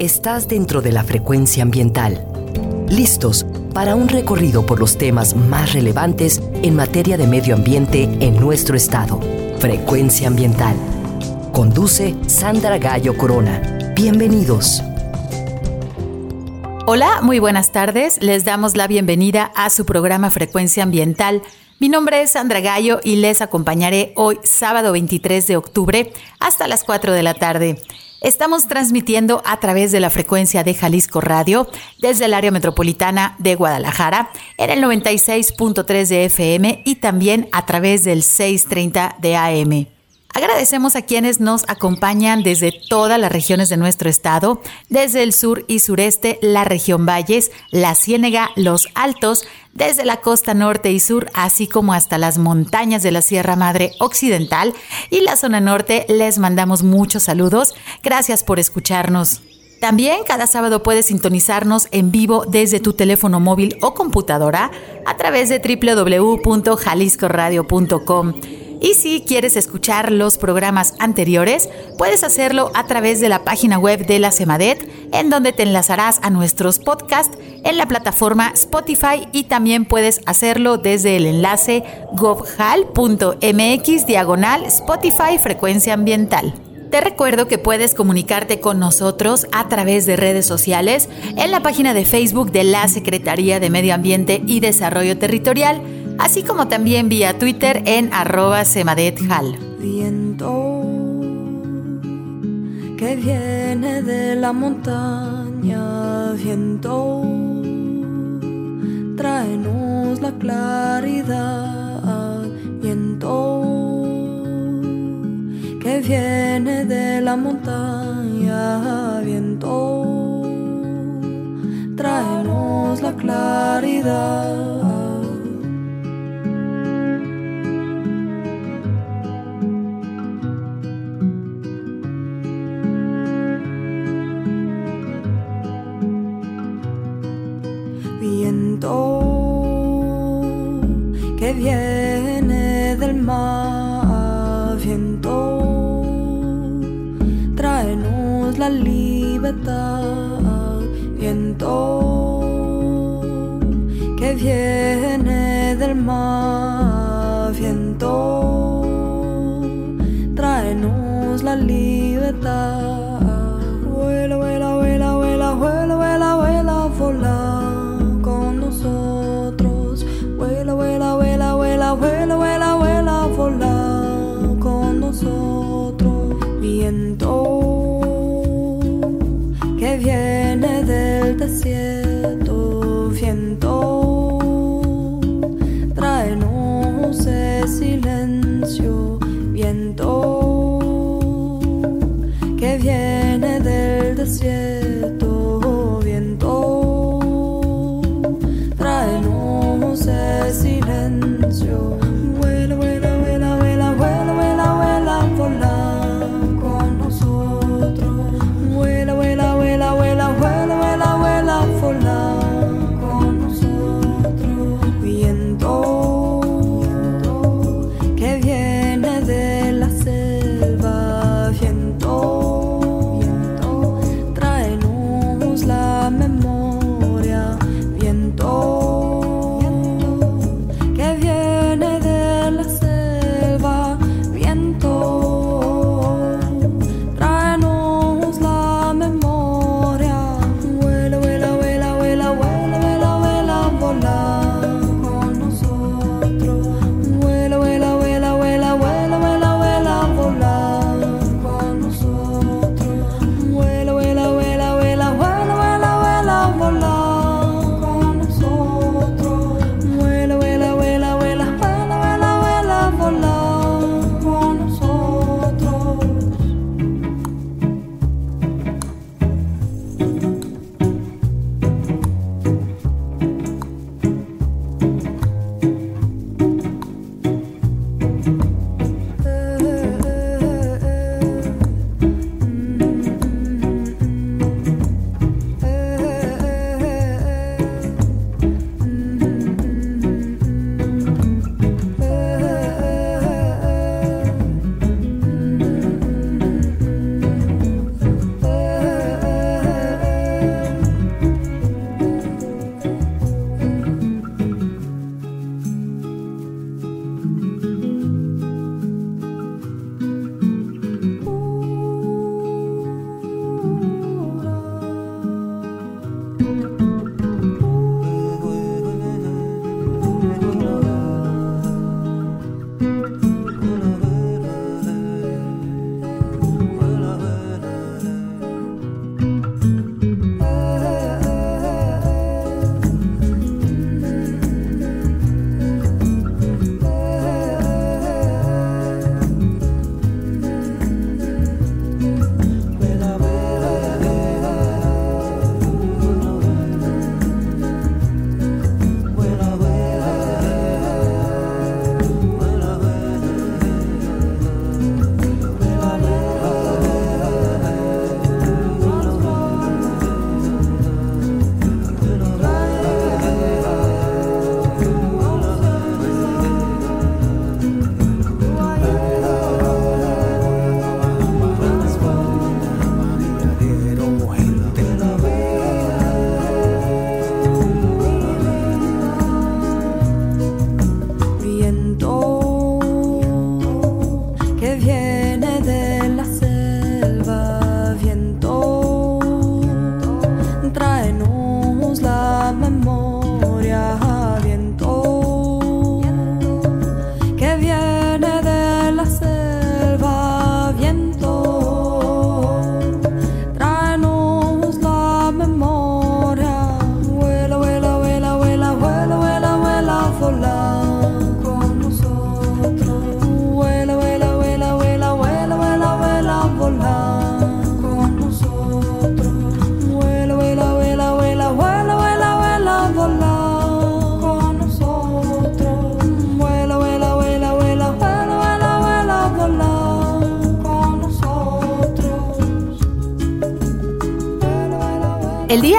Estás dentro de la frecuencia ambiental. Listos para un recorrido por los temas más relevantes en materia de medio ambiente en nuestro estado. Frecuencia ambiental. Conduce Sandra Gallo Corona. Bienvenidos. Hola, muy buenas tardes. Les damos la bienvenida a su programa Frecuencia Ambiental. Mi nombre es Sandra Gallo y les acompañaré hoy, sábado 23 de octubre, hasta las 4 de la tarde. Estamos transmitiendo a través de la frecuencia de Jalisco Radio desde el área metropolitana de Guadalajara en el 96.3 de FM y también a través del 630 de AM. Agradecemos a quienes nos acompañan desde todas las regiones de nuestro estado, desde el sur y sureste, la región Valles, la Ciénega, los Altos, desde la costa norte y sur, así como hasta las montañas de la Sierra Madre Occidental y la zona norte. Les mandamos muchos saludos. Gracias por escucharnos. También cada sábado puedes sintonizarnos en vivo desde tu teléfono móvil o computadora a través de www.jaliscoradio.com. Y si quieres escuchar los programas anteriores, puedes hacerlo a través de la página web de la CEMADET, en donde te enlazarás a nuestros podcasts en la plataforma Spotify y también puedes hacerlo desde el enlace govhal.mx diagonal Spotify Frecuencia Ambiental. Te recuerdo que puedes comunicarte con nosotros a través de redes sociales en la página de Facebook de la Secretaría de Medio Ambiente y Desarrollo Territorial así como también vía Twitter en arroba semadethal. Viento que viene de la montaña, viento, tráenos la claridad, viento que viene de la montaña, viento, tráenos la claridad. Libertad, viento, que viene del mar, silencio. viene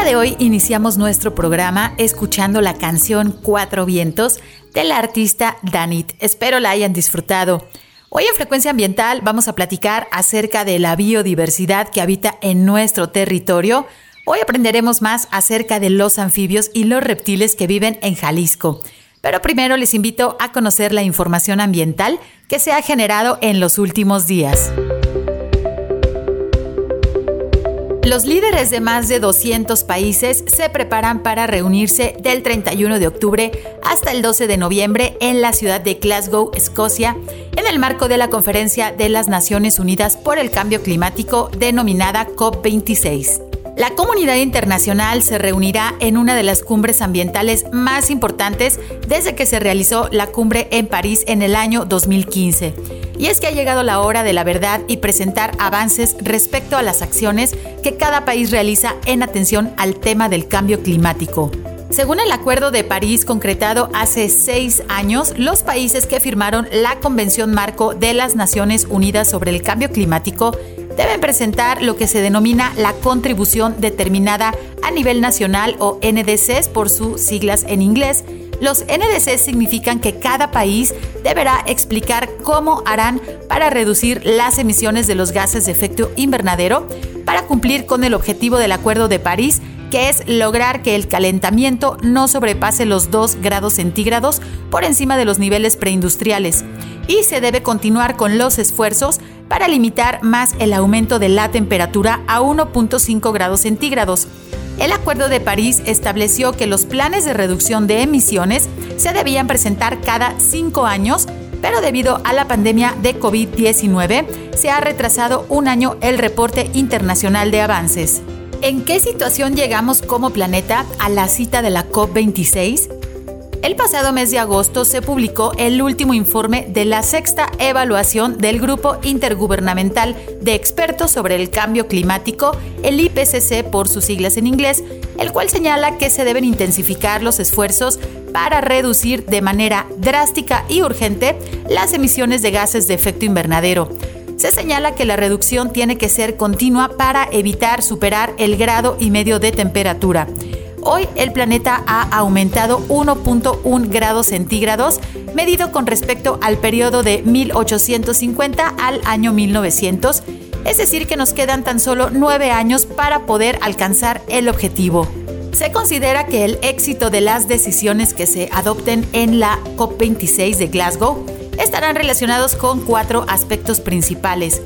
de hoy iniciamos nuestro programa escuchando la canción Cuatro Vientos de la artista Danit. Espero la hayan disfrutado. Hoy en Frecuencia Ambiental vamos a platicar acerca de la biodiversidad que habita en nuestro territorio. Hoy aprenderemos más acerca de los anfibios y los reptiles que viven en Jalisco. Pero primero les invito a conocer la información ambiental que se ha generado en los últimos días. Los líderes de más de 200 países se preparan para reunirse del 31 de octubre hasta el 12 de noviembre en la ciudad de Glasgow, Escocia, en el marco de la Conferencia de las Naciones Unidas por el Cambio Climático denominada COP26. La comunidad internacional se reunirá en una de las cumbres ambientales más importantes desde que se realizó la cumbre en París en el año 2015. Y es que ha llegado la hora de la verdad y presentar avances respecto a las acciones que cada país realiza en atención al tema del cambio climático. Según el Acuerdo de París concretado hace seis años, los países que firmaron la Convención Marco de las Naciones Unidas sobre el Cambio Climático deben presentar lo que se denomina la contribución determinada a nivel nacional o NDCs por sus siglas en inglés. Los NDCs significan que cada país deberá explicar cómo harán para reducir las emisiones de los gases de efecto invernadero para cumplir con el objetivo del Acuerdo de París que es lograr que el calentamiento no sobrepase los 2 grados centígrados por encima de los niveles preindustriales. Y se debe continuar con los esfuerzos para limitar más el aumento de la temperatura a 1.5 grados centígrados. El Acuerdo de París estableció que los planes de reducción de emisiones se debían presentar cada cinco años, pero debido a la pandemia de COVID-19 se ha retrasado un año el reporte internacional de avances. ¿En qué situación llegamos como planeta a la cita de la COP26? El pasado mes de agosto se publicó el último informe de la sexta evaluación del Grupo Intergubernamental de Expertos sobre el Cambio Climático, el IPCC por sus siglas en inglés, el cual señala que se deben intensificar los esfuerzos para reducir de manera drástica y urgente las emisiones de gases de efecto invernadero. Se señala que la reducción tiene que ser continua para evitar superar el grado y medio de temperatura. Hoy el planeta ha aumentado 1.1 grados centígrados, medido con respecto al periodo de 1850 al año 1900, es decir, que nos quedan tan solo nueve años para poder alcanzar el objetivo. Se considera que el éxito de las decisiones que se adopten en la COP26 de Glasgow estarán relacionados con cuatro aspectos principales.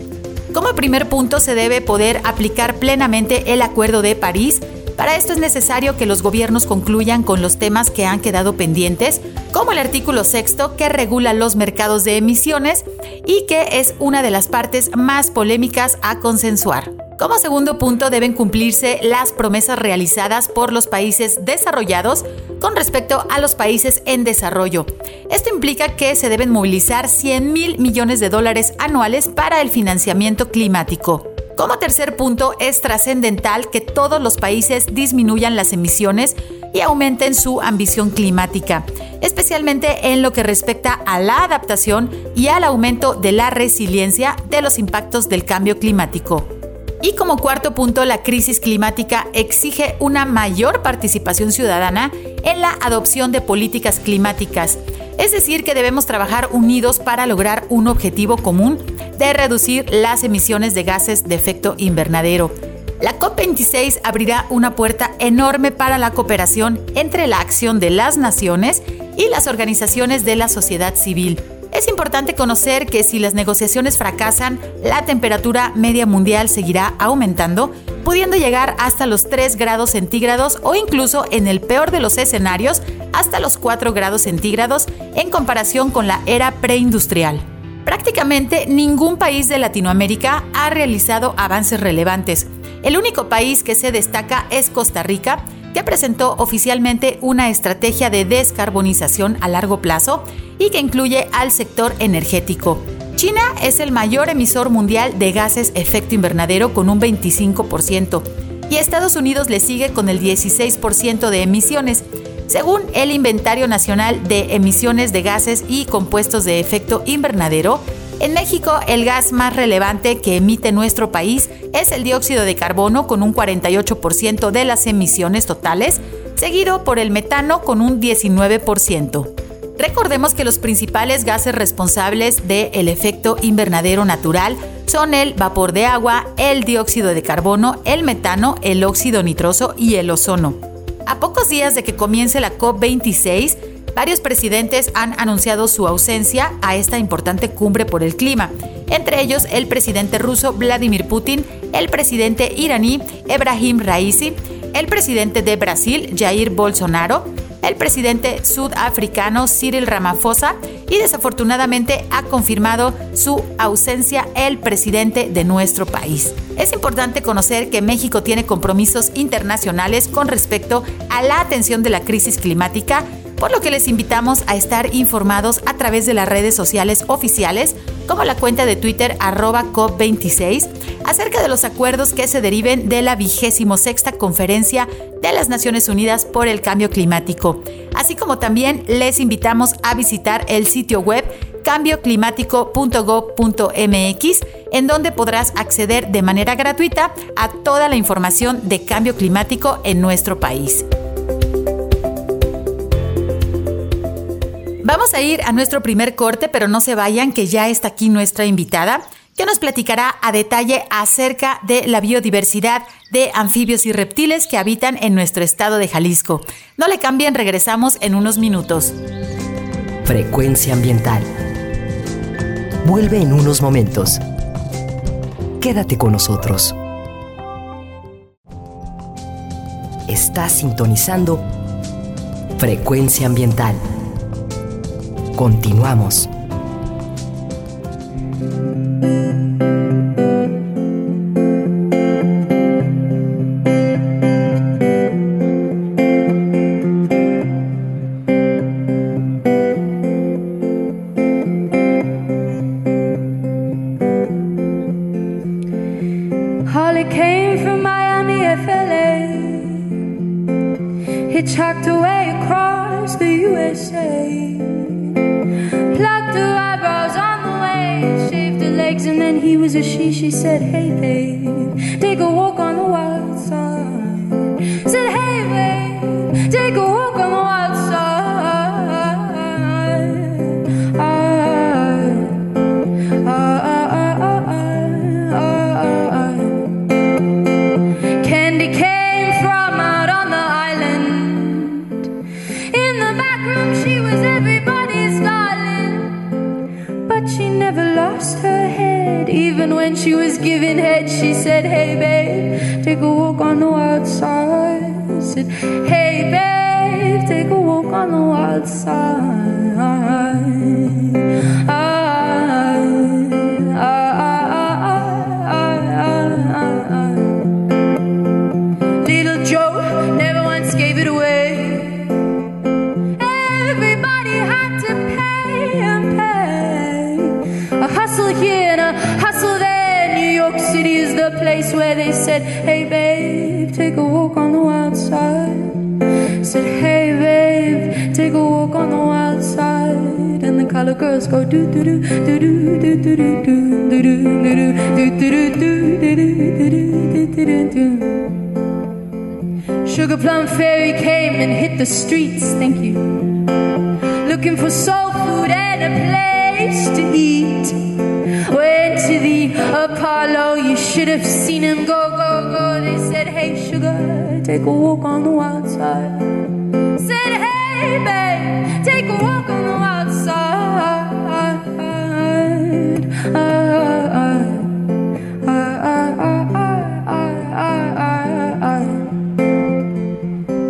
Como primer punto se debe poder aplicar plenamente el Acuerdo de París, para esto es necesario que los gobiernos concluyan con los temas que han quedado pendientes, como el artículo sexto que regula los mercados de emisiones y que es una de las partes más polémicas a consensuar. Como segundo punto, deben cumplirse las promesas realizadas por los países desarrollados con respecto a los países en desarrollo. Esto implica que se deben movilizar 100 mil millones de dólares anuales para el financiamiento climático. Como tercer punto, es trascendental que todos los países disminuyan las emisiones y aumenten su ambición climática, especialmente en lo que respecta a la adaptación y al aumento de la resiliencia de los impactos del cambio climático. Y como cuarto punto, la crisis climática exige una mayor participación ciudadana en la adopción de políticas climáticas. Es decir, que debemos trabajar unidos para lograr un objetivo común de reducir las emisiones de gases de efecto invernadero. La COP26 abrirá una puerta enorme para la cooperación entre la acción de las naciones y las organizaciones de la sociedad civil. Es importante conocer que si las negociaciones fracasan, la temperatura media mundial seguirá aumentando, pudiendo llegar hasta los 3 grados centígrados o incluso, en el peor de los escenarios, hasta los 4 grados centígrados en comparación con la era preindustrial. Prácticamente ningún país de Latinoamérica ha realizado avances relevantes. El único país que se destaca es Costa Rica, que presentó oficialmente una estrategia de descarbonización a largo plazo y que incluye al sector energético. China es el mayor emisor mundial de gases efecto invernadero con un 25% y Estados Unidos le sigue con el 16% de emisiones. Según el Inventario Nacional de Emisiones de Gases y Compuestos de Efecto Invernadero, En México, el gas más relevante que emite nuestro país es el dióxido de carbono con un 48% de las emisiones totales, seguido por el metano con un 19%. Recordemos que los principales gases responsables del efecto invernadero natural son el vapor de agua, el dióxido de carbono, el metano, el óxido nitroso y el ozono. A pocos días de que comience la COP26, varios presidentes han anunciado su ausencia a esta importante cumbre por el clima, entre ellos el presidente ruso Vladimir Putin, el presidente iraní Ebrahim Raisi, el presidente de Brasil Jair Bolsonaro, el presidente sudafricano Cyril Ramaphosa y desafortunadamente ha confirmado su ausencia el presidente de nuestro país. Es importante conocer que México tiene compromisos internacionales con respecto a la atención de la crisis climática por lo que les invitamos a estar informados a través de las redes sociales oficiales, como la cuenta de Twitter arroba COP26, acerca de los acuerdos que se deriven de la vigésimo sexta conferencia de las Naciones Unidas por el Cambio Climático. Así como también les invitamos a visitar el sitio web cambioclimático.gov.mx, en donde podrás acceder de manera gratuita a toda la información de cambio climático en nuestro país. Vamos a ir a nuestro primer corte, pero no se vayan, que ya está aquí nuestra invitada, que nos platicará a detalle acerca de la biodiversidad de anfibios y reptiles que habitan en nuestro estado de Jalisco. No le cambien, regresamos en unos minutos. Frecuencia ambiental. Vuelve en unos momentos. Quédate con nosotros. Estás sintonizando Frecuencia ambiental. Continuamos. when she was giving head, she said, Hey babe, take a walk on the wild side. I said, Hey babe, take a walk on the wild side. I said, Hey babe, take a walk on the wild side. Said, Hey babe, take a walk on the wild side. And the color girls go do do do do do do do do do do do do do do do do do do. do do do do do do Sugar plum fairy came and hit the streets. Thank you. Looking for soul food and a place to eat. Apollo, you should have seen him go, go, go. They said, Hey, sugar, take a walk on the wild side. Said, Hey, babe, take a walk on the wild side.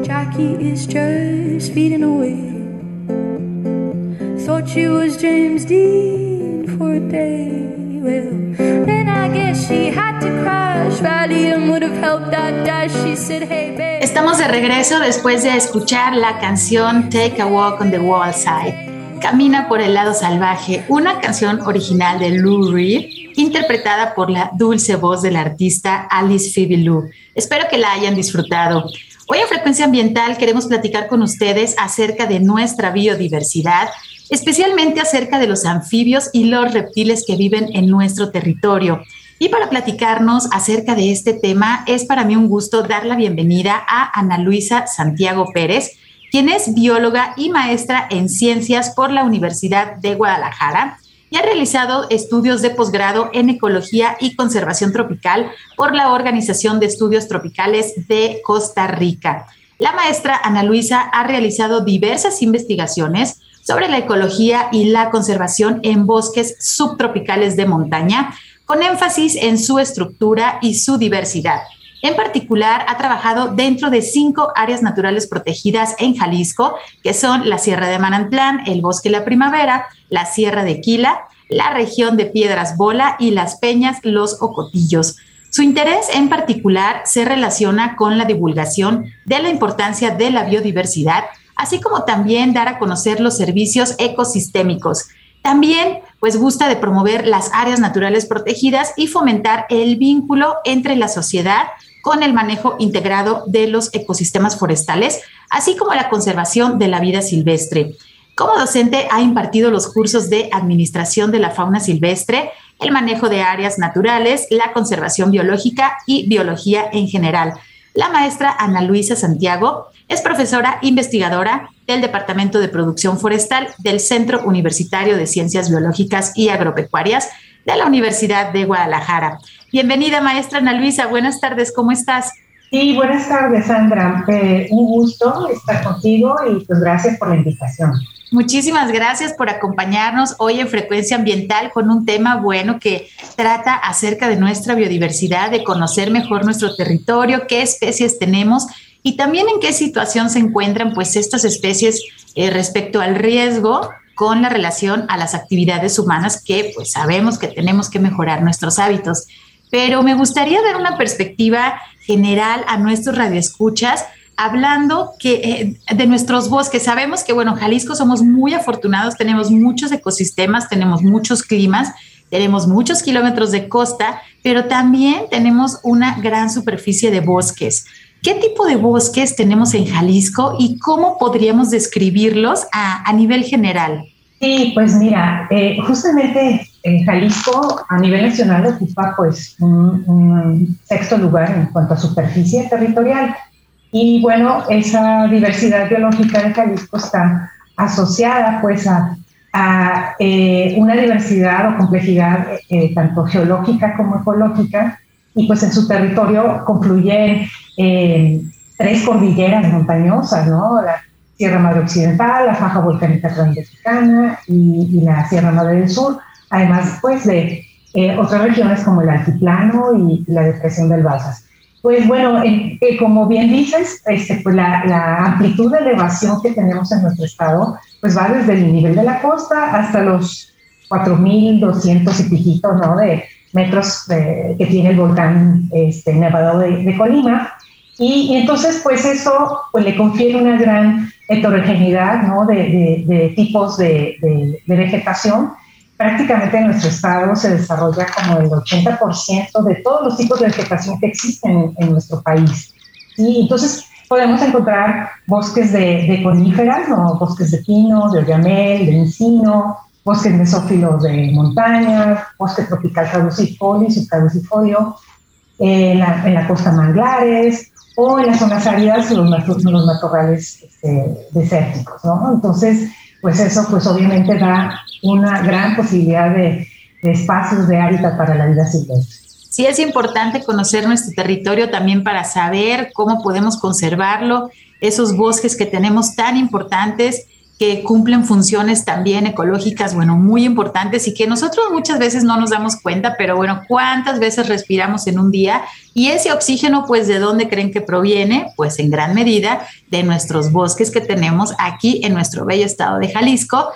Jackie is just fading away. Thought she was James Dean Estamos de regreso después de escuchar la canción Take a Walk on the Wall Side. Camina por el lado salvaje, una canción original de Lou Reed, interpretada por la dulce voz del artista Alice Phoebe Lou. Espero que la hayan disfrutado. Hoy en Frecuencia Ambiental queremos platicar con ustedes acerca de nuestra biodiversidad especialmente acerca de los anfibios y los reptiles que viven en nuestro territorio. Y para platicarnos acerca de este tema, es para mí un gusto dar la bienvenida a Ana Luisa Santiago Pérez, quien es bióloga y maestra en ciencias por la Universidad de Guadalajara y ha realizado estudios de posgrado en ecología y conservación tropical por la Organización de Estudios Tropicales de Costa Rica. La maestra Ana Luisa ha realizado diversas investigaciones sobre la ecología y la conservación en bosques subtropicales de montaña, con énfasis en su estructura y su diversidad. En particular, ha trabajado dentro de cinco áreas naturales protegidas en Jalisco, que son la Sierra de Manantlán, el Bosque La Primavera, la Sierra de Quila, la región de Piedras Bola y las Peñas Los Ocotillos. Su interés en particular se relaciona con la divulgación de la importancia de la biodiversidad, así como también dar a conocer los servicios ecosistémicos, también, pues gusta de promover las áreas naturales protegidas y fomentar el vínculo entre la sociedad con el manejo integrado de los ecosistemas forestales, así como la conservación de la vida silvestre. Como docente ha impartido los cursos de Administración de la Fauna Silvestre, el manejo de áreas naturales, la conservación biológica y biología en general. La maestra Ana Luisa Santiago es profesora investigadora del Departamento de Producción Forestal del Centro Universitario de Ciencias Biológicas y Agropecuarias de la Universidad de Guadalajara. Bienvenida, maestra Ana Luisa. Buenas tardes, ¿cómo estás? Sí, buenas tardes, Sandra. Eh, un gusto estar contigo y pues gracias por la invitación. Muchísimas gracias por acompañarnos hoy en Frecuencia Ambiental con un tema bueno que trata acerca de nuestra biodiversidad, de conocer mejor nuestro territorio, qué especies tenemos y también en qué situación se encuentran pues estas especies eh, respecto al riesgo con la relación a las actividades humanas que pues sabemos que tenemos que mejorar nuestros hábitos. Pero me gustaría dar una perspectiva general a nuestros radioescuchas hablando que, eh, de nuestros bosques. Sabemos que, bueno, Jalisco somos muy afortunados, tenemos muchos ecosistemas, tenemos muchos climas, tenemos muchos kilómetros de costa, pero también tenemos una gran superficie de bosques. ¿Qué tipo de bosques tenemos en Jalisco y cómo podríamos describirlos a, nivel general? Sí, pues mira, eh, justamente en Jalisco a nivel nacional ocupa pues un, sexto lugar en cuanto a superficie territorial. Y bueno, esa diversidad biológica de Jalisco está asociada pues a, eh, una diversidad o complejidad eh, tanto geológica como ecológica y pues en su territorio confluyen eh, tres cordilleras montañosas, ¿no? La Sierra Madre Occidental, la Faja Volcánica Transmexicana y, y la Sierra Madre del Sur, además pues de eh, otras regiones como el Altiplano y la Depresión del Balsas. Pues bueno, eh, como bien dices, este, pues la, la, amplitud de elevación que tenemos en nuestro estado, pues va desde el nivel de la costa hasta los 4.200 y piquitos, ¿no? De, metros que tiene el volcán este, Nevado de, Colima. Y, entonces, pues eso pues, le confiere una gran heterogeneidad ¿no? de, de, tipos de, vegetación. Prácticamente en nuestro estado se desarrolla como el 80% de todos los tipos de vegetación que existen en, nuestro país. Y entonces podemos encontrar bosques de, coníferas, ¿no? bosques de pino, de oyamel, de encino, bosques mesófilos de montaña, bosque tropical caducifolio subcaducifolio, en la, en la costa manglares o en las zonas áridas los, los matorrales este, desérticos. Entonces, pues eso pues obviamente da una gran posibilidad de, de espacios de hábitat para la vida silvestre. Sí es importante conocer nuestro territorio también para saber cómo podemos conservarlo, esos bosques que tenemos tan importantes que cumplen funciones también ecológicas, bueno, muy importantes y que nosotros muchas veces no nos damos cuenta, pero bueno, ¿cuántas veces respiramos en un día? Y ese oxígeno, pues, ¿de dónde creen que proviene? Pues en gran medida de nuestros bosques que tenemos aquí en nuestro bello estado de Jalisco.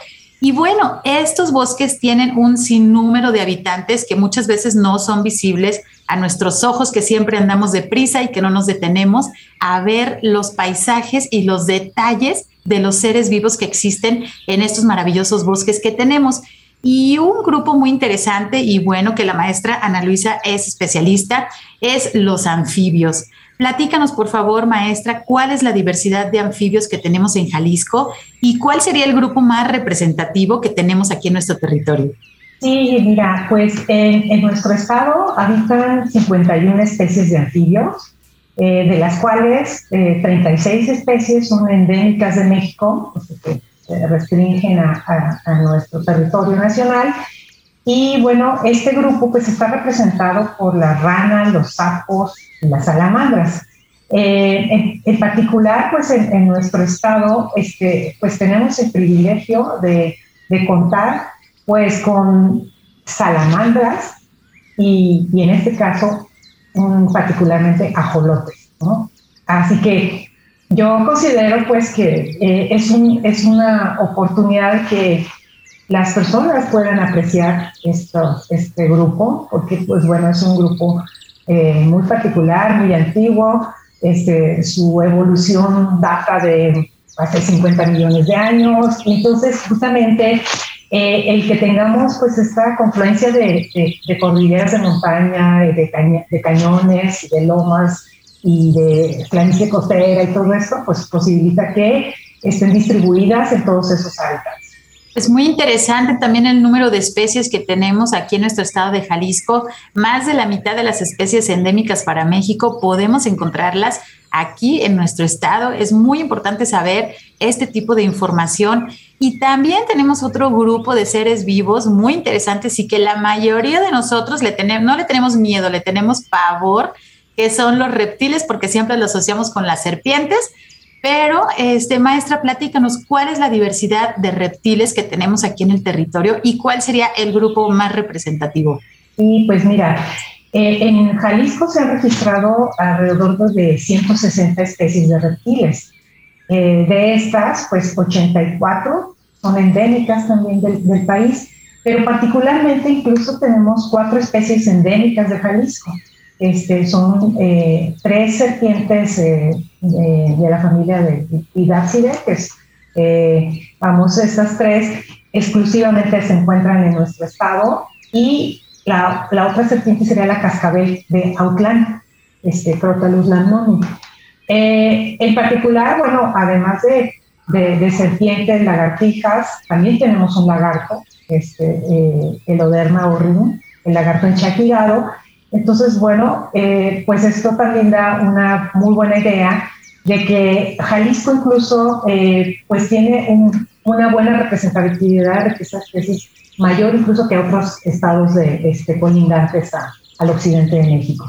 Y bueno, estos bosques tienen un sinnúmero de habitantes que muchas veces no son visibles a nuestros ojos, que siempre andamos deprisa y que no nos detenemos a ver los paisajes y los detalles de los seres vivos que existen en estos maravillosos bosques que tenemos. Y un grupo muy interesante y bueno que la maestra Ana Luisa es especialista es los anfibios. Platícanos, por favor, maestra, cuál es la diversidad de anfibios que tenemos en Jalisco y cuál sería el grupo más representativo que tenemos aquí en nuestro territorio. Sí, mira, pues en, nuestro estado habitan 51 especies de anfibios, eh, de las cuales 36 eh, especies son endémicas de México, que se restringen a nuestro territorio nacional, y bueno, este grupo pues está representado por las ranas, los sapos y las salamandras. Eh, en, particular, pues en, nuestro estado, este, pues tenemos el privilegio de, contar pues con salamandras y, y en este caso particularmente ajolotes, ¿no? Así que yo considero pues que eh, es, un, es una oportunidad que las personas puedan apreciar esto, este grupo, porque pues bueno, es un grupo eh, muy particular, muy antiguo, este, su evolución data de hace 50 millones de años, entonces justamente eh, el que tengamos pues esta confluencia de, cordilleras de montaña, de, de cañones, de lomas y de planicie costera y todo eso, pues posibilita que estén distribuidas en todos esos hábitats. Es muy interesante también el número de especies que tenemos aquí en nuestro estado de Jalisco. Más de la mitad de las especies endémicas para México podemos encontrarlas aquí en nuestro estado. Es muy importante saber este tipo de información. Y también tenemos otro grupo de seres vivos muy interesantes y que la mayoría de nosotros le tenemos, no le tenemos miedo, le tenemos pavor, que son los reptiles, porque siempre lo asociamos con las serpientes pero, este, maestra, platícanos cuál es la diversidad de reptiles que tenemos aquí en el territorio y cuál sería el grupo más representativo. Sí, pues mira, eh, en Jalisco se han registrado alrededor de 160 especies de reptiles. Eh, de estas, pues 84 son endémicas también del, del país, pero particularmente incluso tenemos cuatro especies endémicas de Jalisco. Este, son eh, tres serpientes eh, de, la familia de es, eh, vamos, estas tres exclusivamente se encuentran en nuestro estado y la, la otra serpiente sería la cascabel de Autlán, este, Crotalus lamnoni. en particular, bueno, además de, de, serpientes, lagartijas, también tenemos un lagarto, este, el Oderma horrium, el lagarto enchaquigado, entonces, bueno, eh, pues esto también da una muy buena idea de que Jalisco incluso eh, pues tiene una buena representatividad de estas especies mayor incluso que otros estados de, este, colindantes al occidente de México.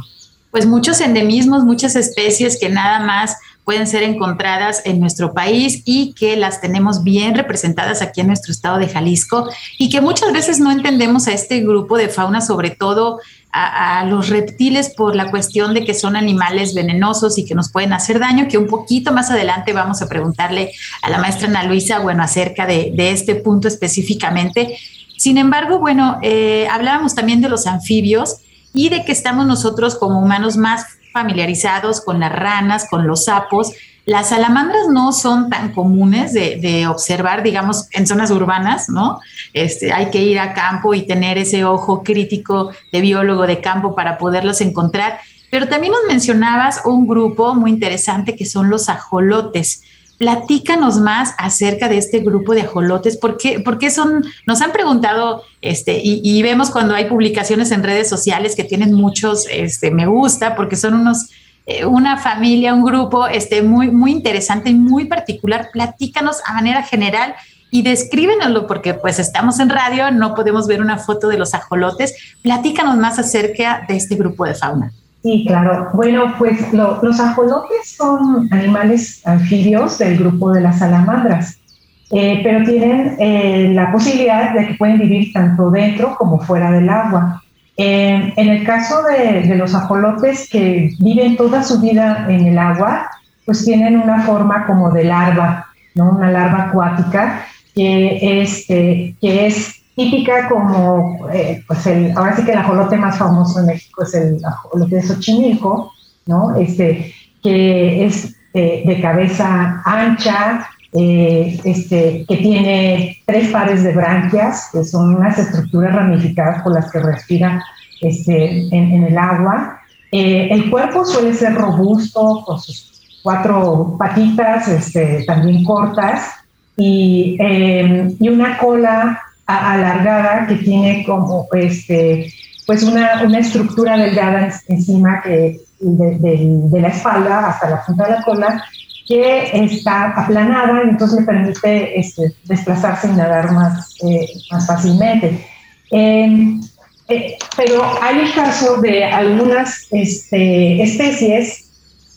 Pues muchos endemismos, muchas especies que nada más pueden ser encontradas en nuestro país y que las tenemos bien representadas aquí en nuestro estado de Jalisco y que muchas veces no entendemos a este grupo de fauna, sobre todo a, los reptiles por la cuestión de que son animales venenosos y que nos pueden hacer daño, que un poquito más adelante vamos a preguntarle a la maestra Ana Luisa, bueno, acerca de, este punto específicamente. Sin embargo, bueno, eh, hablábamos también de los anfibios y de que estamos nosotros como humanos más familiarizados con las ranas, con los sapos. Las salamandras no son tan comunes de, observar, digamos, en zonas urbanas, ¿no? Este, hay que ir a campo y tener ese ojo crítico de biólogo de campo para poderlos encontrar. Pero también nos mencionabas un grupo muy interesante que son los ajolotes. Platícanos más acerca de este grupo de ajolotes, ¿por qué, son, nos han preguntado, este, y, vemos cuando hay publicaciones en redes sociales que tienen muchos este, me gusta, porque son unos, una familia, un grupo este, muy, muy interesante y muy particular. Platícanos a manera general y descríbenoslo, porque pues estamos en radio, no podemos ver una foto de los ajolotes. Platícanos más acerca de este grupo de fauna. Sí, claro. Bueno, pues los ajolotes son animales anfibios del grupo de las salamandras, eh, pero tienen eh, la posibilidad de que pueden vivir tanto dentro como fuera del agua. Eh, en el caso de, los ajolotes que viven toda su vida en el agua, pues tienen una forma como de larva, ¿no? una larva acuática que, este, que es típica como, eh, pues el, ahora sí que el ajolote más famoso en México es el ajolote de Xochimilco, ¿no? Este, que es eh, de cabeza ancha, eh, este, que tiene tres pares de branquias, que son unas estructuras ramificadas por las que respira este, en, el agua. Eh, el cuerpo suele ser robusto, con sus cuatro patitas este, también cortas y, em, y una cola alargada que tiene como este, pues una, una estructura delgada encima que, de, la espalda hasta la punta de la cola que está aplanada entonces le permite este, desplazarse y nadar más, eh, más fácilmente. Em, eh, pero hay el caso de algunas este, especies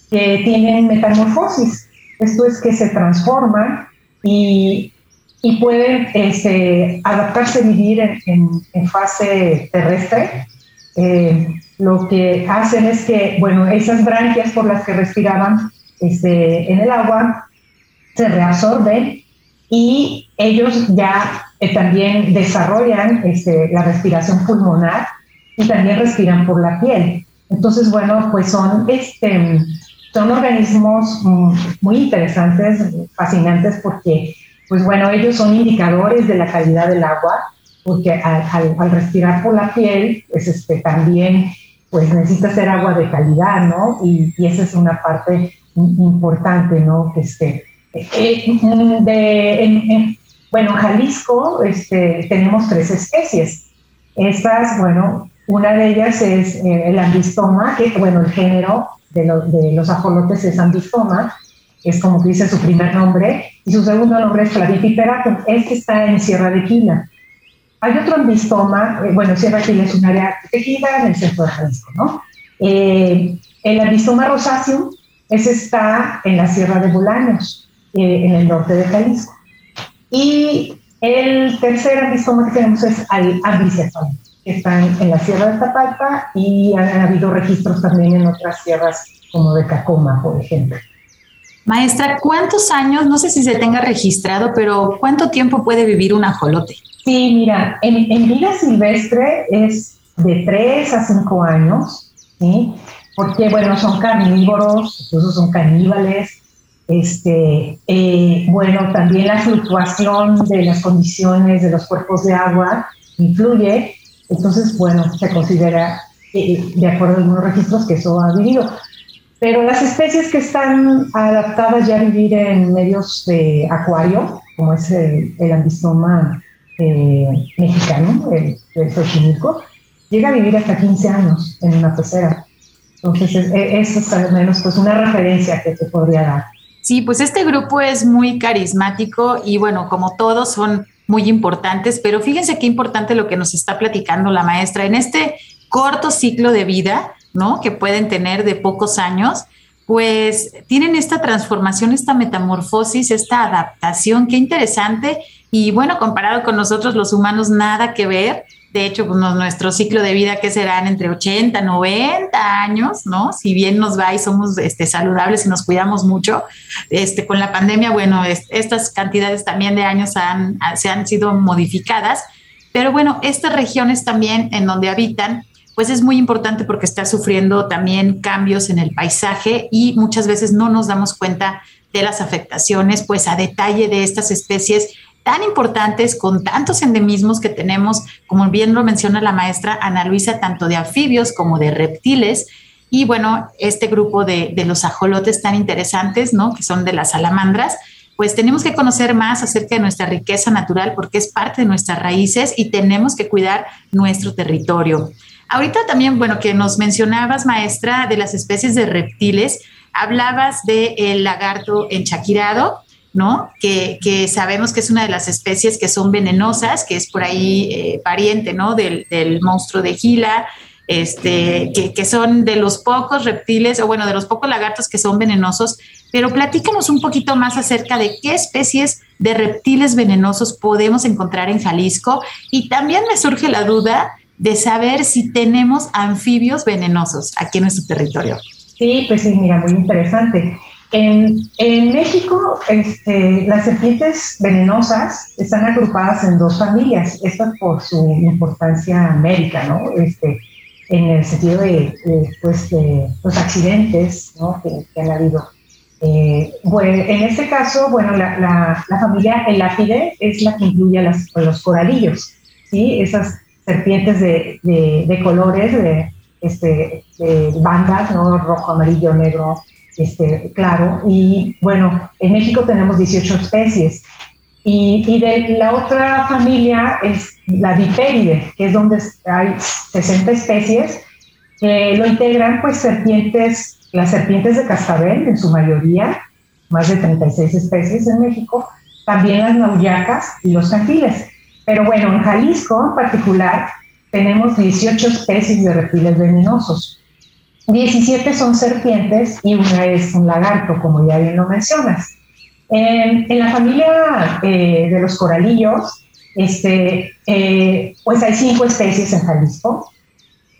que tienen metamorfosis. Esto es que se transforman y, y pueden este, adaptarse a vivir en, en, fase terrestre. Eh, lo que hacen es que, bueno, esas branquias por las que respiraban este, en el agua se reabsorben y ellos ya eh, también desarrollan este, la respiración pulmonar y también respiran por la piel. Entonces, bueno, pues son, este, son organismos mm, muy interesantes, fascinantes, porque, pues bueno, ellos son indicadores de la calidad del agua, porque al, respirar por la piel, pues este, también pues necesita ser agua de calidad, ¿no? Y, y esa es una parte importante, ¿no? Que este, eh, de, en, bueno, en Jalisco este, tenemos tres especies. Estas, bueno, una de ellas es eh, el ambistoma, que, bueno, el género de, de, los ajolotes es ambistoma, es como que dice su primer nombre, y su segundo nombre es Flavipipera, este está en Sierra de Quila. Hay otro ambistoma, eh, bueno, Sierra de Quila es un área protegida en el centro de Jalisco, ¿no? el ambistoma rosáceo, ese está en la Sierra de Bolaños, eh, en el norte de Jalisco. Y el tercer ambistoma que tenemos es el ambicefalo, que está en, la Sierra de Tapalpa y han, habido registros también en otras sierras como de Cacoma, por ejemplo. Maestra, ¿cuántos años, no sé si se tenga registrado, pero cuánto tiempo puede vivir un ajolote? Sí, mira, en, en vida silvestre es de 3 a 5 años, ¿sí? Porque bueno, son carnívoros, incluso son caníbales. Este, eh, bueno, también la fluctuación de las condiciones de los cuerpos de agua influye. Entonces, bueno, se considera, eh, de acuerdo a algunos registros, que eso ha vivido. Pero las especies que están adaptadas ya a vivir en medios de acuario, como es el, el ambistoma eh, mexicano, el, el llega a vivir hasta 15 años en una pecera. Entonces, eso es al menos pues una referencia que te podría dar. Sí, pues este grupo es muy carismático y bueno, como todos son muy importantes, pero fíjense qué importante lo que nos está platicando la maestra en este corto ciclo de vida, ¿no? Que pueden tener de pocos años, pues tienen esta transformación, esta metamorfosis, esta adaptación, qué interesante. Y bueno, comparado con nosotros los humanos, nada que ver de hecho, pues, nuestro ciclo de vida que serán entre 80, 90 años, ¿no? Si bien nos va y somos este, saludables y nos cuidamos mucho, este, con la pandemia, bueno, estas cantidades también de años han, se han sido modificadas, pero bueno, estas regiones también en donde habitan, pues es muy importante porque está sufriendo también cambios en el paisaje y muchas veces no nos damos cuenta de las afectaciones, pues a detalle de estas especies tan importantes, con tantos endemismos que tenemos, como bien lo menciona la maestra Ana Luisa, tanto de anfibios como de reptiles. Y bueno, este grupo de, los ajolotes tan interesantes, ¿no? Que son de las salamandras, pues tenemos que conocer más acerca de nuestra riqueza natural porque es parte de nuestras raíces y tenemos que cuidar nuestro territorio. Ahorita también, bueno, que nos mencionabas, maestra, de las especies de reptiles, hablabas del lagarto enchaquirado, ¿no? Que, sabemos que es una de las especies que son venenosas, que es por ahí eh, pariente, ¿no? Del, monstruo de Gila, este, que, son de los pocos reptiles, o bueno, de los pocos lagartos que son venenosos, pero platícanos un poquito más acerca de qué especies de reptiles venenosos podemos encontrar en Jalisco y también me surge la duda de saber si tenemos anfibios venenosos aquí en nuestro territorio. Sí, pues sí, mira, muy interesante. En, México, este, las serpientes venenosas están agrupadas en dos familias, esto por su importancia médica, ¿no? Este, en el sentido de, pues, de los accidentes ¿no? que, han habido. Eh, bueno, en este caso, bueno, la, la, la familia Elapide es la que incluye a, los coralillos, ¿sí? Esas serpientes de, de, de colores, de, este, bandas, ¿no? Rojo, amarillo, negro, este, claro. Y bueno, en México tenemos 18 especies. Y, y, de la otra familia es la Vipéride, que es donde hay 60 especies que lo integran pues serpientes, las serpientes de cascabel en su mayoría, más de 36 especies en México, también las nauyacas y los cantiles. Pero bueno, en Jalisco en particular tenemos 18 especies de reptiles venenosos. 17 son serpientes y una es un lagarto, como ya bien lo mencionas. En, la familia eh, de los coralillos, este, eh, pues hay cinco especies en Jalisco.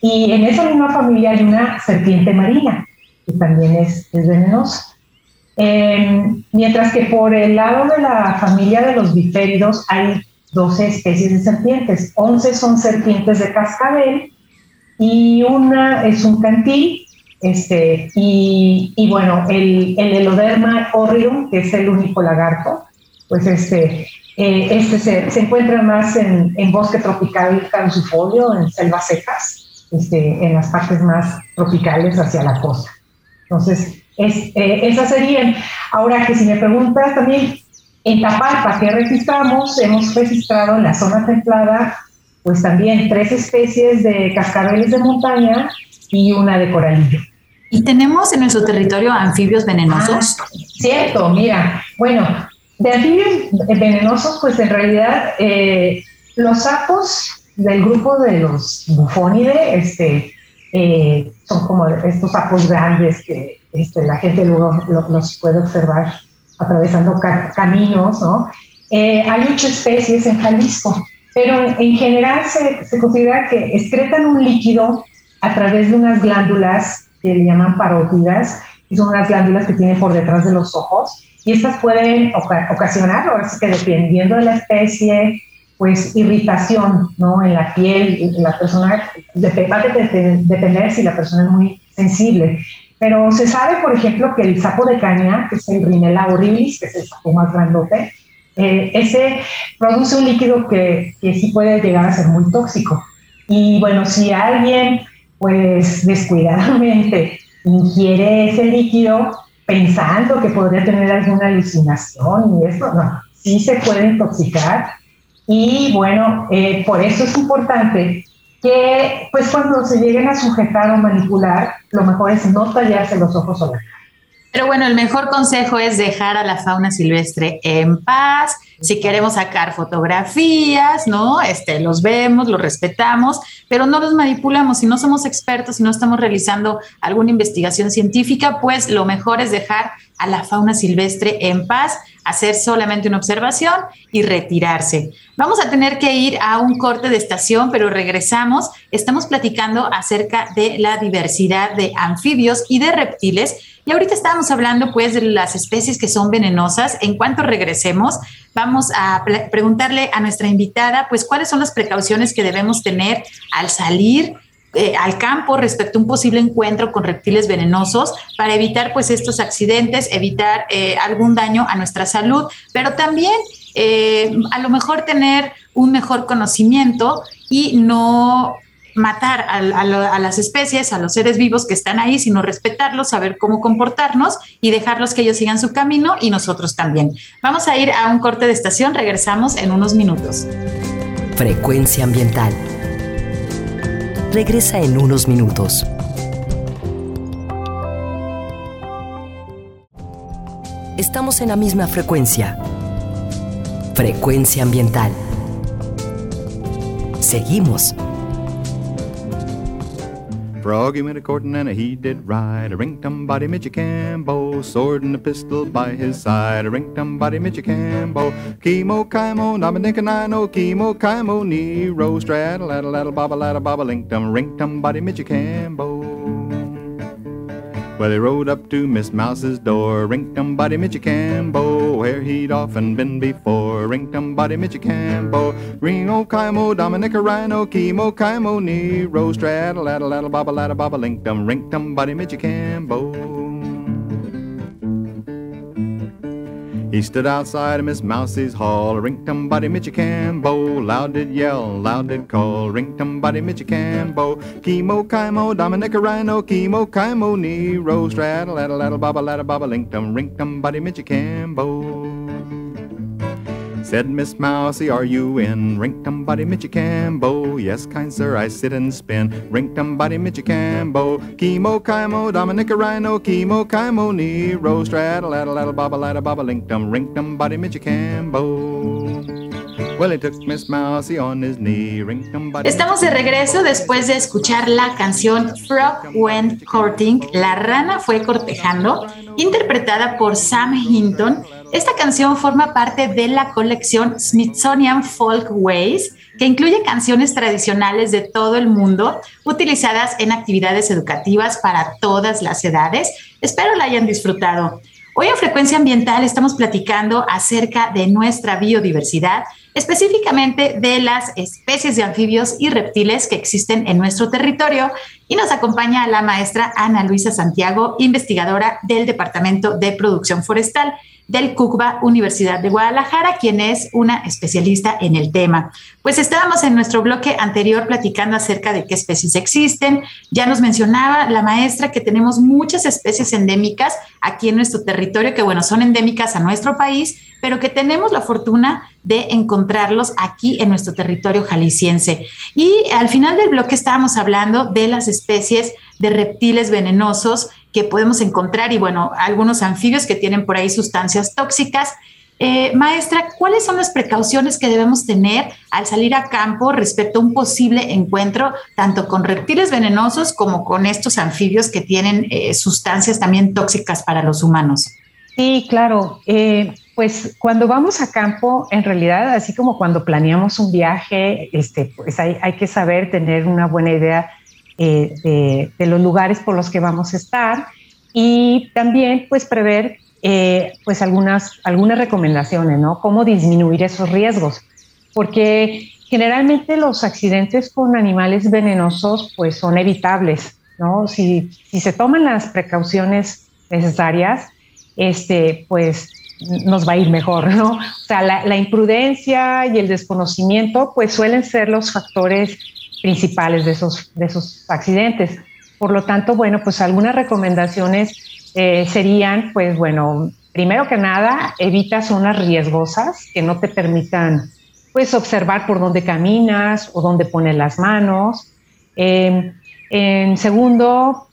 Y en esa misma familia hay una serpiente marina, que también es, es venenosa. Em, mientras que por el lado de la familia de los biféridos hay 12 especies de serpientes. 11 son serpientes de cascabel y una es un cantil. Este, y, y bueno, el, el Eloderma horridum, que es el único lagarto, pues este, eh, este se, se, encuentra más en, en bosque tropical caducifolio, en selvas secas, este, en las partes más tropicales hacia la costa. Entonces, es, eh, esas serían. Ahora que si me preguntas también, en Tapalpa, que registramos? Hemos registrado en la zona templada, pues también tres especies de cascabeles de montaña y una de coralillo. ¿Y tenemos en nuestro territorio anfibios venenosos? Ah, cierto, mira, bueno, de anfibios venenosos, pues en realidad eh, los sapos del grupo de los bufónidae, este, eh, son como estos sapos grandes que este, la gente luego los puede observar atravesando caminos, ¿no? Eh, hay ocho especies en Jalisco, pero en general se, se, considera que excretan un líquido a través de unas glándulas que le llaman parótidas, que son unas glándulas que tienen por detrás de los ojos, y estas pueden ocasionar, o es que dependiendo de la especie, pues irritación, ¿no? En la piel, la persona, va a depender si la persona es muy sensible. Pero se sabe, por ejemplo, que el sapo de caña, que es el Rhinella horribilis, que es el sapo más grandote, eh, ese produce un líquido que, que sí puede llegar a ser muy tóxico. Y bueno, si alguien, pues descuidadamente ingiere ese líquido pensando que podría tener alguna alucinación y eso, no, sí se puede intoxicar. Y bueno, eh, por eso es importante que pues cuando se lleguen a sujetar o manipular, lo mejor es no tallarse los ojos o la cara. Pero bueno, el mejor consejo es dejar a la fauna silvestre en paz. Si queremos sacar fotografías, ¿no? Este, los vemos, los respetamos, pero no los manipulamos. Si no somos expertos, si no estamos realizando alguna investigación científica, pues lo mejor es dejar a la fauna silvestre en paz, hacer solamente una observación y retirarse. Vamos a tener que ir a un corte de estación, pero regresamos. Estamos platicando acerca de la diversidad de anfibios y de reptiles. Y ahorita estábamos hablando pues de las especies que son venenosas. En cuanto regresemos, vamos a preguntarle a nuestra invitada pues cuáles son las precauciones que debemos tener al salir eh, al campo respecto a un posible encuentro con reptiles venenosos para evitar pues estos accidentes, evitar eh, algún daño a nuestra salud, pero también eh, a lo mejor tener un mejor conocimiento y no matar a, las especies, a los seres vivos que están ahí, sino respetarlos, saber cómo comportarnos y dejarlos que ellos sigan su camino y nosotros también. Vamos a ir a un corte de estación, regresamos en unos minutos. Frecuencia ambiental regresa en unos minutos. Estamos en la misma frecuencia. Frecuencia ambiental. Seguimos Froggy went a courting and he did ride. A ring tum body Michicambo, sword and a pistol by his side. A ring tum body Michicambo, chemo kaimo, namadinkanino, chemo kaimo, Nero, straddle, addle, addle, baba, ladder, baba, link tum, ring tum body Michicambo. Well, he rode up to Miss Mouse's door, ring-tum body Michicambo, where he'd often been before, ring-tum body Michicambo, Reno, Kimo, Dominica, Rhino, Chemo, Kimo, Nero, straddle, addle, addle, baba, ladder, baba, link-tum, ring-tum body Michicambo. He stood outside of Miss Mousie's hall, ring-tum buddy Michicambo, loud did yell, loud did call, ring-tum buddy Michicambo, Chemo, Kimo, Dominica Rhino, Chemo, Kimo, Nero, straddle, laddle, laddle, baba, ladder, baba, ling-tum, ring-tum buddy Michicambo. Said Miss Mousie, are you in? Ring-tum buddy Michicambo. Yes, kind sir, I sit and spin. Ring-tum buddy Michicambo. Chemo, Kimo, Dominica Rhino, Chemo, Kimo, Nero, straddle, laddle, laddle, baba, ladder, baba, ling-tum, ring-tum buddy Michicambo. Well, he took Miss Mousie on his knee. Ring-tum buddy Estamos de regreso después de escuchar la canción Frog Went Courting, La rana fue cortejando, interpretada por Sam Hinton. Esta canción forma parte de la colección Smithsonian Folk Ways, que incluye canciones tradicionales de todo el mundo utilizadas en actividades educativas para todas las edades. Espero la hayan disfrutado. Hoy en Frecuencia Ambiental estamos platicando acerca de nuestra biodiversidad, específicamente de las especies de anfibios y reptiles que existen en nuestro territorio. Y nos acompaña la maestra Ana Luisa Santiago, investigadora del Departamento de Producción Forestal del CUCBA Universidad de Guadalajara, quien es una especialista en el tema. Pues estábamos en nuestro bloque anterior platicando acerca de qué especies existen. Ya nos mencionaba la maestra que tenemos muchas especies endémicas aquí en nuestro territorio, que bueno, son endémicas a nuestro país, pero que tenemos la fortuna de encontrarlos aquí en nuestro territorio jalisciense. Y al final del bloque estábamos hablando de las especies de reptiles venenosos que podemos encontrar y bueno, algunos anfibios que tienen por ahí sustancias tóxicas. Eh, maestra, ¿cuáles son las precauciones que debemos tener al salir a campo respecto a un posible encuentro tanto con reptiles venenosos como con estos anfibios que tienen eh, sustancias también tóxicas para los humanos? Sí, claro. Eh, pues cuando vamos a campo, en realidad, así como cuando planeamos un viaje, este, pues hay, hay que saber tener una buena idea eh, de, los lugares por los que vamos a estar y también pues prever eh, pues algunas, algunas recomendaciones, ¿no? Cómo disminuir esos riesgos, porque generalmente los accidentes con animales venenosos pues son evitables, ¿no? Si, si se toman las precauciones necesarias, este, pues nos va a ir mejor, ¿no? O sea, la, imprudencia y el desconocimiento, pues suelen ser los factores principales de esos, de esos accidentes. Por lo tanto, bueno, pues algunas recomendaciones eh, serían, pues bueno, primero que nada, evita zonas riesgosas que no te permitan, pues, observar por dónde caminas o dónde pones las manos. Em, en segundo,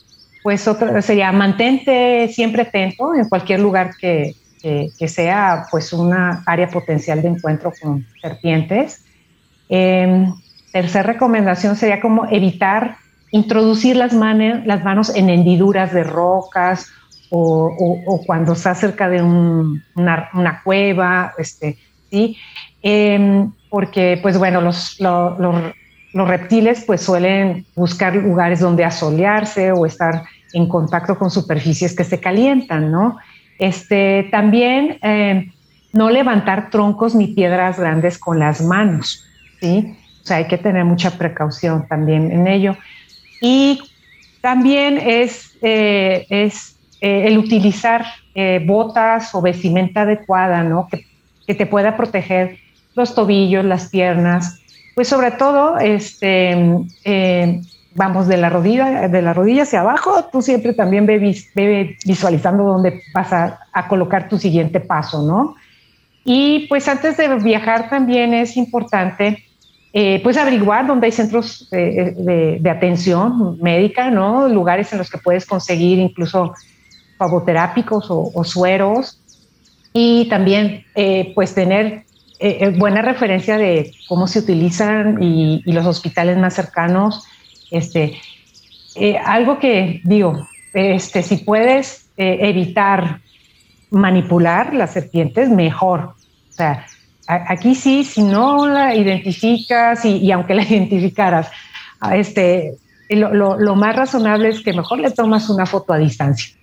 pues otro sería mantente siempre atento en cualquier lugar que, que, sea, pues, una área potencial de encuentro con serpientes. Eh, tercera recomendación sería como evitar introducir las, las manos en hendiduras de rocas o, cuando está cerca de una, cueva, este, ¿sí? Em, porque, pues bueno, los, los, reptiles pues suelen buscar lugares donde asolearse o estar en contacto con superficies que se calientan, ¿no? Este, también em, no levantar troncos ni piedras grandes con las manos, ¿sí? O sea, hay que tener mucha precaución también en ello. Y también es, eh, es eh, el utilizar eh, botas o vestimenta adecuada, ¿no? Que, te pueda proteger los tobillos, las piernas, pues sobre todo, este, vamos, de la, rodilla, de la rodilla hacia abajo, tú siempre también ve, visualizando dónde vas a, a colocar tu siguiente paso, ¿no? Y pues antes de viajar también es importante eh, pues averiguar dónde hay centros de, atención médica, ¿no? Lugares en los que puedes conseguir incluso favoterápicos o, sueros y también eh, pues tener eh, buena referencia de cómo se utilizan y, los hospitales más cercanos. Este, algo que digo, este, si puedes evitar manipular las serpientes, mejor. O sea, Aquí sí, si no la identificas y, aunque la identificaras, este, lo, lo, más razonable es que mejor le tomas una foto a distancia.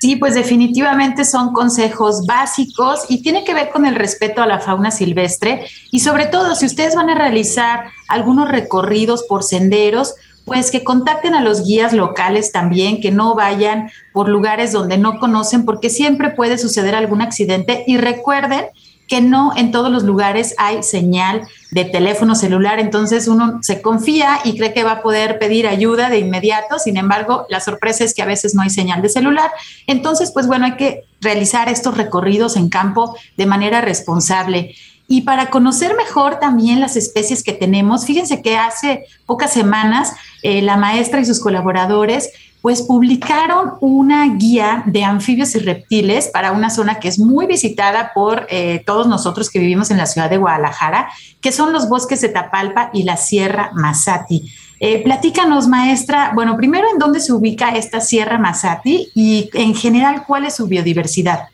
Sí, pues definitivamente son consejos básicos y tiene que ver con el respeto a la fauna silvestre y sobre todo si ustedes van a realizar algunos recorridos por senderos, pues que contacten a los guías locales también, que no vayan por lugares donde no conocen, porque siempre puede suceder algún accidente. Y recuerden que no en todos los lugares hay señal de teléfono celular, entonces uno se confía y cree que va a poder pedir ayuda de inmediato, sin embargo, la sorpresa es que a veces no hay señal de celular, entonces, pues bueno, hay que realizar estos recorridos en campo de manera responsable. Y para conocer mejor también las especies que tenemos, fíjense que hace pocas semanas eh, la maestra y sus colaboradores pues publicaron una guía de anfibios y reptiles para una zona que es muy visitada por eh, todos nosotros que vivimos en la ciudad de Guadalajara, que son los bosques de Tapalpa y la Sierra Masati. Eh, platícanos, maestra, bueno, primero en dónde se ubica esta Sierra Masati y en general cuál es su biodiversidad.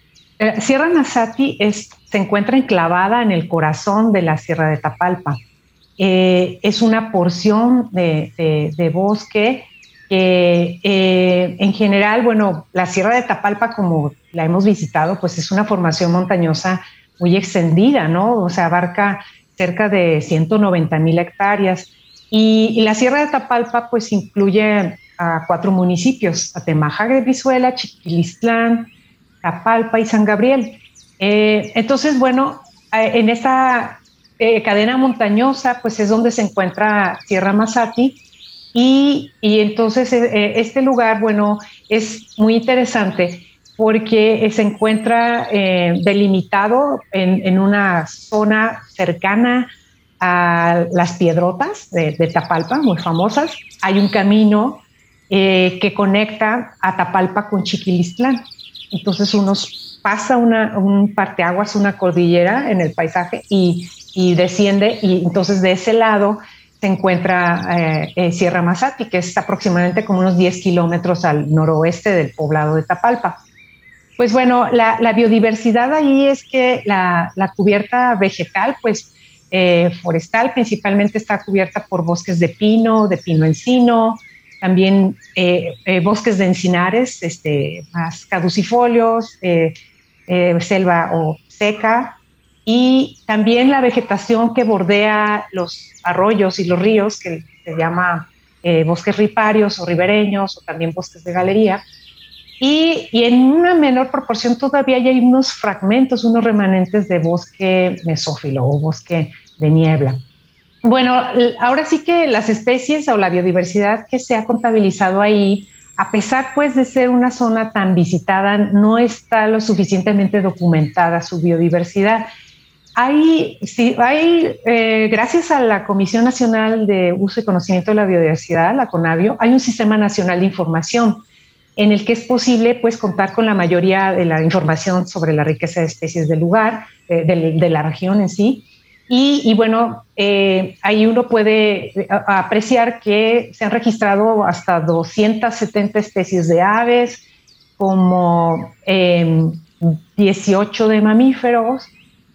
Sierra Masati se encuentra enclavada en el corazón de la Sierra de Tapalpa. es una porción de bosque que eh, en general, bueno, la Sierra de Tapalpa, como la hemos visitado, pues es una formación montañosa muy extendida, ¿no? O sea, abarca cerca de 190 mil hectáreas. Y, la Sierra de Tapalpa, pues incluye a cuatro municipios, Atemajac de Chiquilistlán, Tapalpa y San Gabriel. Eh, entonces, bueno, eh, en esta cadena montañosa, pues es donde se encuentra Sierra Masati, y, entonces eh, eh, este lugar, bueno, es muy interesante porque se encuentra eh, delimitado en, una zona cercana a las piedrotas de, Tapalpa, muy famosas. Hay un camino que conecta a Tapalpa con Chiquilistlán. Entonces uno pasa una, un parteaguas, una cordillera en el paisaje y, y desciende y entonces de ese lado se encuentra eh, eh, Sierra Masati, que es aproximadamente como unos 10 kilómetros al noroeste del poblado de Tapalpa. Pues bueno, la, biodiversidad ahí es que la, cubierta vegetal, pues eh, forestal, principalmente está cubierta por bosques de pino, de pino encino, también bosques de encinares, este, más caducifolios, selva o seca, y también la vegetación que bordea los arroyos y los ríos, que se llama eh, bosques riparios o ribereños o también bosques de galería. Y, y, en una menor proporción todavía hay unos fragmentos, unos remanentes de bosque mesófilo o bosque de niebla. Bueno, ahora sí que las especies o la biodiversidad que se ha contabilizado ahí, a pesar pues de ser una zona tan visitada, no está lo suficientemente documentada su biodiversidad. Hay, sí, hay eh, gracias a la Comisión Nacional de Uso y Conocimiento de la Biodiversidad, la CONABIO, hay un sistema nacional de información en el que es posible pues, contar con la mayoría de la información sobre la riqueza de especies del lugar, eh, de, la región en sí. Y, bueno, eh, ahí uno puede apreciar que se han registrado hasta 270 especies de aves, como 18 de mamíferos,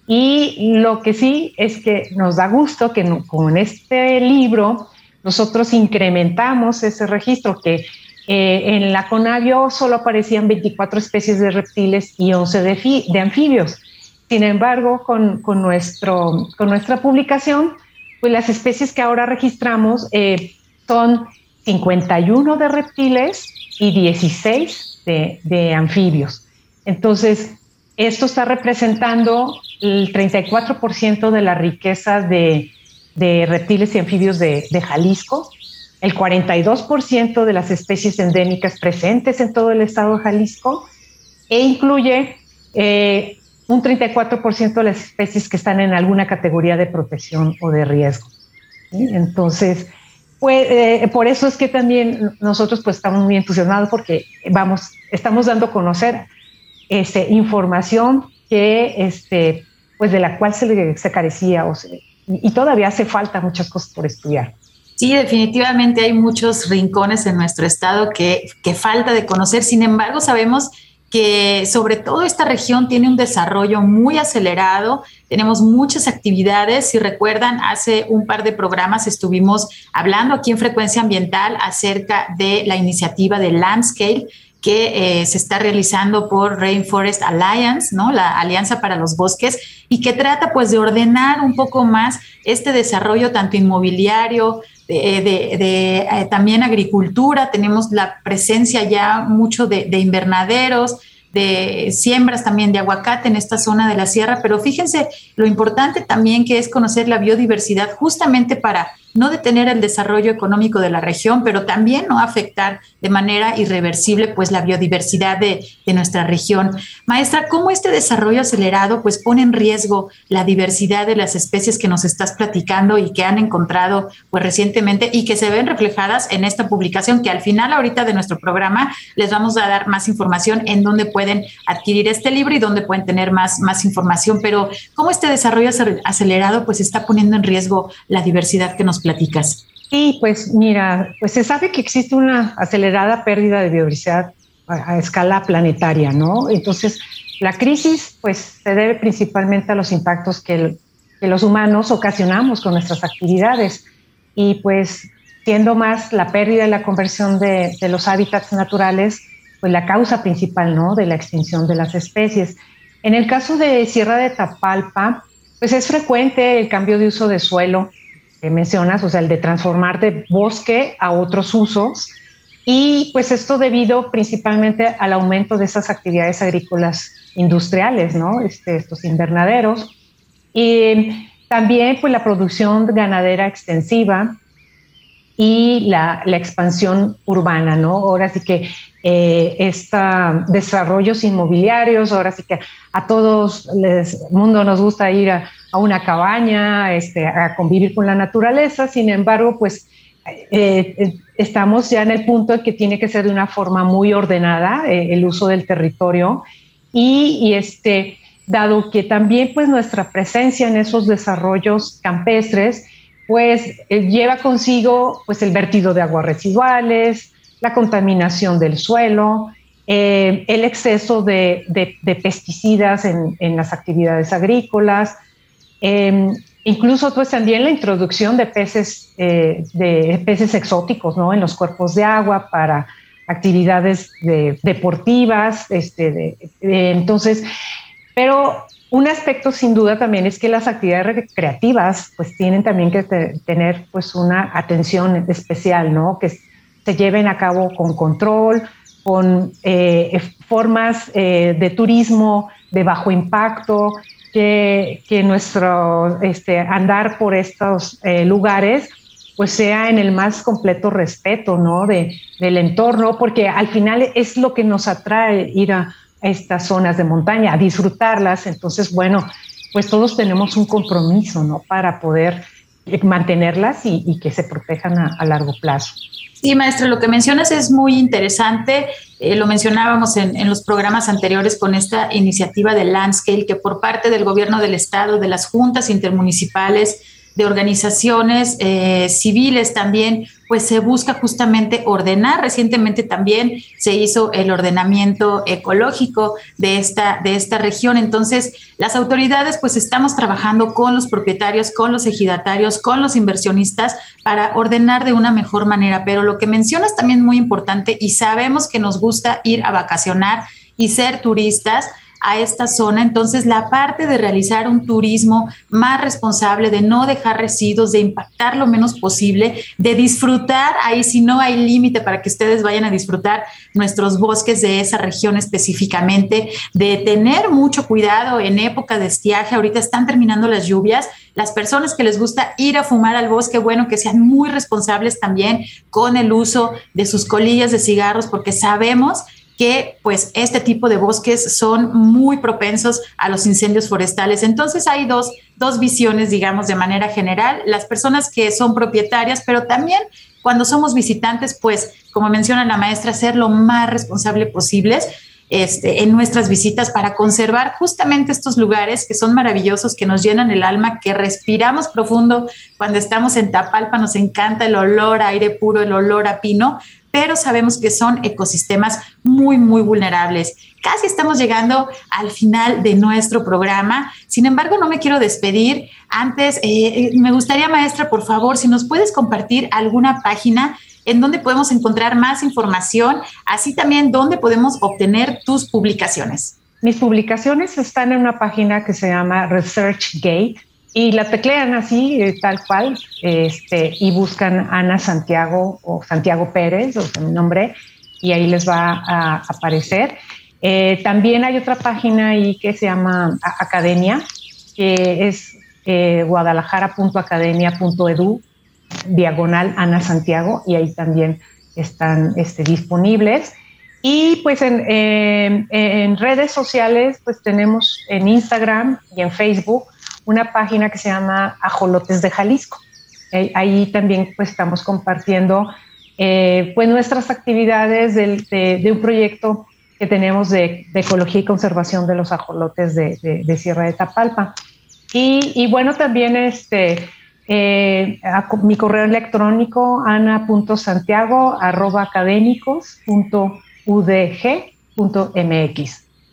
y lo que sí es que nos da gusto que con este libro nosotros incrementamos ese registro que eh, en la Conavio solo aparecían 24 especies de reptiles y 11 de, anfibios. Sin embargo, con, nuestro, con nuestra publicación, pues las especies que ahora registramos eh, son 51 de reptiles y 16 de, de anfibios. Entonces, esto está representando el 34% de la riqueza de, reptiles y anfibios de, Jalisco, el 42% de las especies endémicas presentes en todo el estado de Jalisco e incluye eh, un 34% de las especies que están en alguna categoría de protección o de riesgo. Entonces, pues, eh, por eso es que también nosotros pues, estamos muy entusiasmados porque vamos, estamos dando a conocer este, información que, este, pues de la cual se, se carecía o y todavía hace falta muchas cosas por estudiar. Sí, definitivamente hay muchos rincones en nuestro estado que, que falta de conocer. Sin embargo, sabemos que sobre todo esta región tiene un desarrollo muy acelerado, tenemos muchas actividades. Si recuerdan, hace un par de programas estuvimos hablando aquí en Frecuencia Ambiental acerca de la iniciativa de Landscale, que eh, se está realizando por Rainforest Alliance, ¿no? La Alianza para los Bosques, y que trata pues de ordenar un poco más este desarrollo tanto inmobiliario, de, eh, también agricultura, tenemos la presencia ya mucho de invernaderos, de siembras también de aguacate en esta zona de la sierra, pero fíjense lo importante también que es conocer la biodiversidad justamente para no detener el desarrollo económico de la región, pero también no afectar de manera irreversible pues la biodiversidad de, nuestra región. Maestra, ¿cómo este desarrollo acelerado pues pone en riesgo la diversidad de las especies que nos estás platicando y que han encontrado pues recientemente y que se ven reflejadas en esta publicación que al final ahorita de nuestro programa les vamos a dar más información en dónde pueden adquirir este libro y dónde pueden tener más, más información, pero cómo este desarrollo acelerado pues está poniendo en riesgo la diversidad que nos platicas? Sí, pues mira, pues se sabe que existe una acelerada pérdida de biodiversidad a, escala planetaria, ¿no? Entonces, la crisis pues se debe principalmente a los impactos que, los humanos ocasionamos con nuestras actividades y pues siendo más la pérdida y la conversión de, de, los hábitats naturales, pues la causa principal, ¿no? De la extinción de las especies. En el caso de Sierra de Tapalpa, pues es frecuente el cambio de uso de suelo mencionas, o sea, el de transformar de bosque a otros usos. Y pues esto debido principalmente al aumento de esas actividades agrícolas industriales, ¿no? Este, estos invernaderos. Y también pues la producción ganadera extensiva y la, la expansión urbana, ¿no? Ahora sí que eh, esta, desarrollos inmobiliarios, ahora sí que a todos el mundo nos gusta ir a, una cabaña, este, a convivir con la naturaleza, sin embargo, pues eh, eh, estamos ya en el punto en que tiene que ser de una forma muy ordenada eh, el uso del territorio. Y, y, este, dado que también pues nuestra presencia en esos desarrollos campestres pues lleva consigo pues el vertido de aguas residuales, la contaminación del suelo, eh, el exceso de, pesticidas en, las actividades agrícolas, em, incluso pues también la introducción de peces, eh, de peces exóticos ¿no? en los cuerpos de agua para actividades deportivas. Este, entonces, pero un aspecto sin duda también es que las actividades recreativas pues tienen también que tener pues una atención especial, ¿no? Que se lleven a cabo con control, con eh, formas eh, de turismo de bajo impacto, que, que nuestro este, andar por estos eh, lugares pues sea en el más completo respeto ¿no? de, del entorno, porque al final es lo que nos atrae ir a, estas zonas de montaña, a disfrutarlas. Entonces, bueno, pues todos tenemos un compromiso ¿no? para poder mantenerlas y, y que se protejan a, largo plazo. Sí, maestro, lo que mencionas es muy interesante. Eh, lo mencionábamos en, en, los programas anteriores con esta iniciativa de Landscale, que por parte del gobierno del estado, de las juntas intermunicipales, de organizaciones eh, civiles también, pues se busca justamente ordenar. Recientemente también se hizo el ordenamiento ecológico de esta, de esta región. Entonces, las autoridades pues estamos trabajando con los propietarios, con los ejidatarios, con los inversionistas para ordenar de una mejor manera. Pero lo que mencionas también muy importante y sabemos que nos gusta ir a vacacionar y ser turistas, a esta zona. Entonces, la parte de realizar un turismo más responsable, de no dejar residuos, de impactar lo menos posible, de disfrutar, ahí si no hay límite para que ustedes vayan a disfrutar nuestros bosques de esa región específicamente, de tener mucho cuidado en época de estiaje. Ahorita están terminando las lluvias. Las personas que les gusta ir a fumar al bosque, bueno, que sean muy responsables también con el uso de sus colillas de cigarros, porque sabemos que pues este tipo de bosques son muy propensos a los incendios forestales. Entonces hay dos, dos visiones, digamos, de manera general. Las personas que son propietarias, pero también cuando somos visitantes, pues como menciona la maestra, ser lo más responsable posibles. Este, en nuestras visitas para conservar justamente estos lugares que son maravillosos, que nos llenan el alma, que respiramos profundo cuando estamos en Tapalpa, nos encanta el olor a aire puro, el olor a pino, pero sabemos que son ecosistemas muy, muy vulnerables. Casi estamos llegando al final de nuestro programa. Sin embargo, no me quiero despedir. Antes, eh, me gustaría, maestra, por favor, si nos puedes compartir alguna página en donde podemos encontrar más información, así también donde podemos obtener tus publicaciones. Mis publicaciones están en una página que se llama ResearchGate y la teclean así, eh, tal cual, este, y buscan Ana Santiago o Santiago Pérez, o sea, mi nombre, y ahí les va a aparecer. Eh, también hay otra página ahí que se llama Academia, que es eh, guadalajara.academia.edu, diagonal Ana Santiago, y ahí también están este, disponibles. Y pues en, en, redes sociales, pues tenemos en Instagram y en Facebook una página que se llama Ajolotes de Jalisco. ahí también pues estamos compartiendo eh, pues nuestras actividades de, un proyecto que tenemos de, ecología y conservación de los ajolotes de, Sierra de Tapalpa. Y, bueno, también este, eh, mi correo electrónico ana.santiago arroba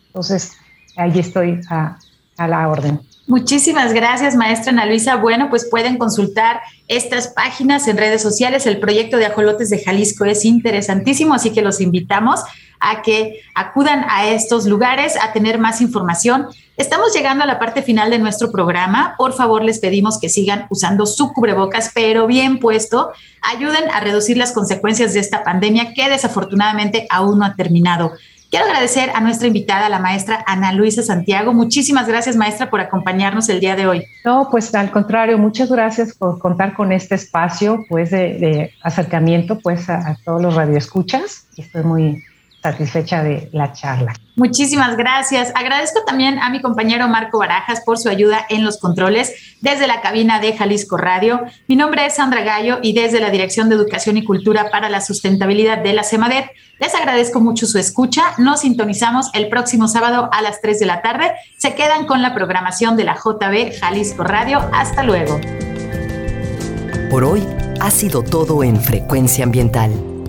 Entonces, ahí estoy a, a la orden. Muchísimas gracias, maestra Ana Luisa. Bueno, pues pueden consultar estas páginas en redes sociales. El proyecto de Ajolotes de Jalisco es interesantísimo, así que los invitamos a que acudan a estos lugares a tener más información. Estamos llegando a la parte final de nuestro programa. Por favor, les pedimos que sigan usando su cubrebocas, pero bien puesto. Ayuden a reducir las consecuencias de esta pandemia que desafortunadamente aún no ha terminado. Quiero agradecer a nuestra invitada, la maestra Ana Luisa Santiago. Muchísimas gracias, maestra, por acompañarnos el día de hoy. No, pues al contrario, muchas gracias por contar con este espacio pues, de, acercamiento pues, a, a todos los radioescuchas. Estoy muy, satisfecha de la charla. Muchísimas gracias. Agradezco también a mi compañero Marco Barajas por su ayuda en los controles desde la cabina de Jalisco Radio. Mi nombre es Sandra Gallo y desde la Dirección de Educación y Cultura para la Sustentabilidad de la CEMADET les agradezco mucho su escucha. Nos sintonizamos el próximo sábado a las 3 de la tarde. Se quedan con la programación de la JB Jalisco Radio. Hasta luego. Por hoy ha sido todo en Frecuencia Ambiental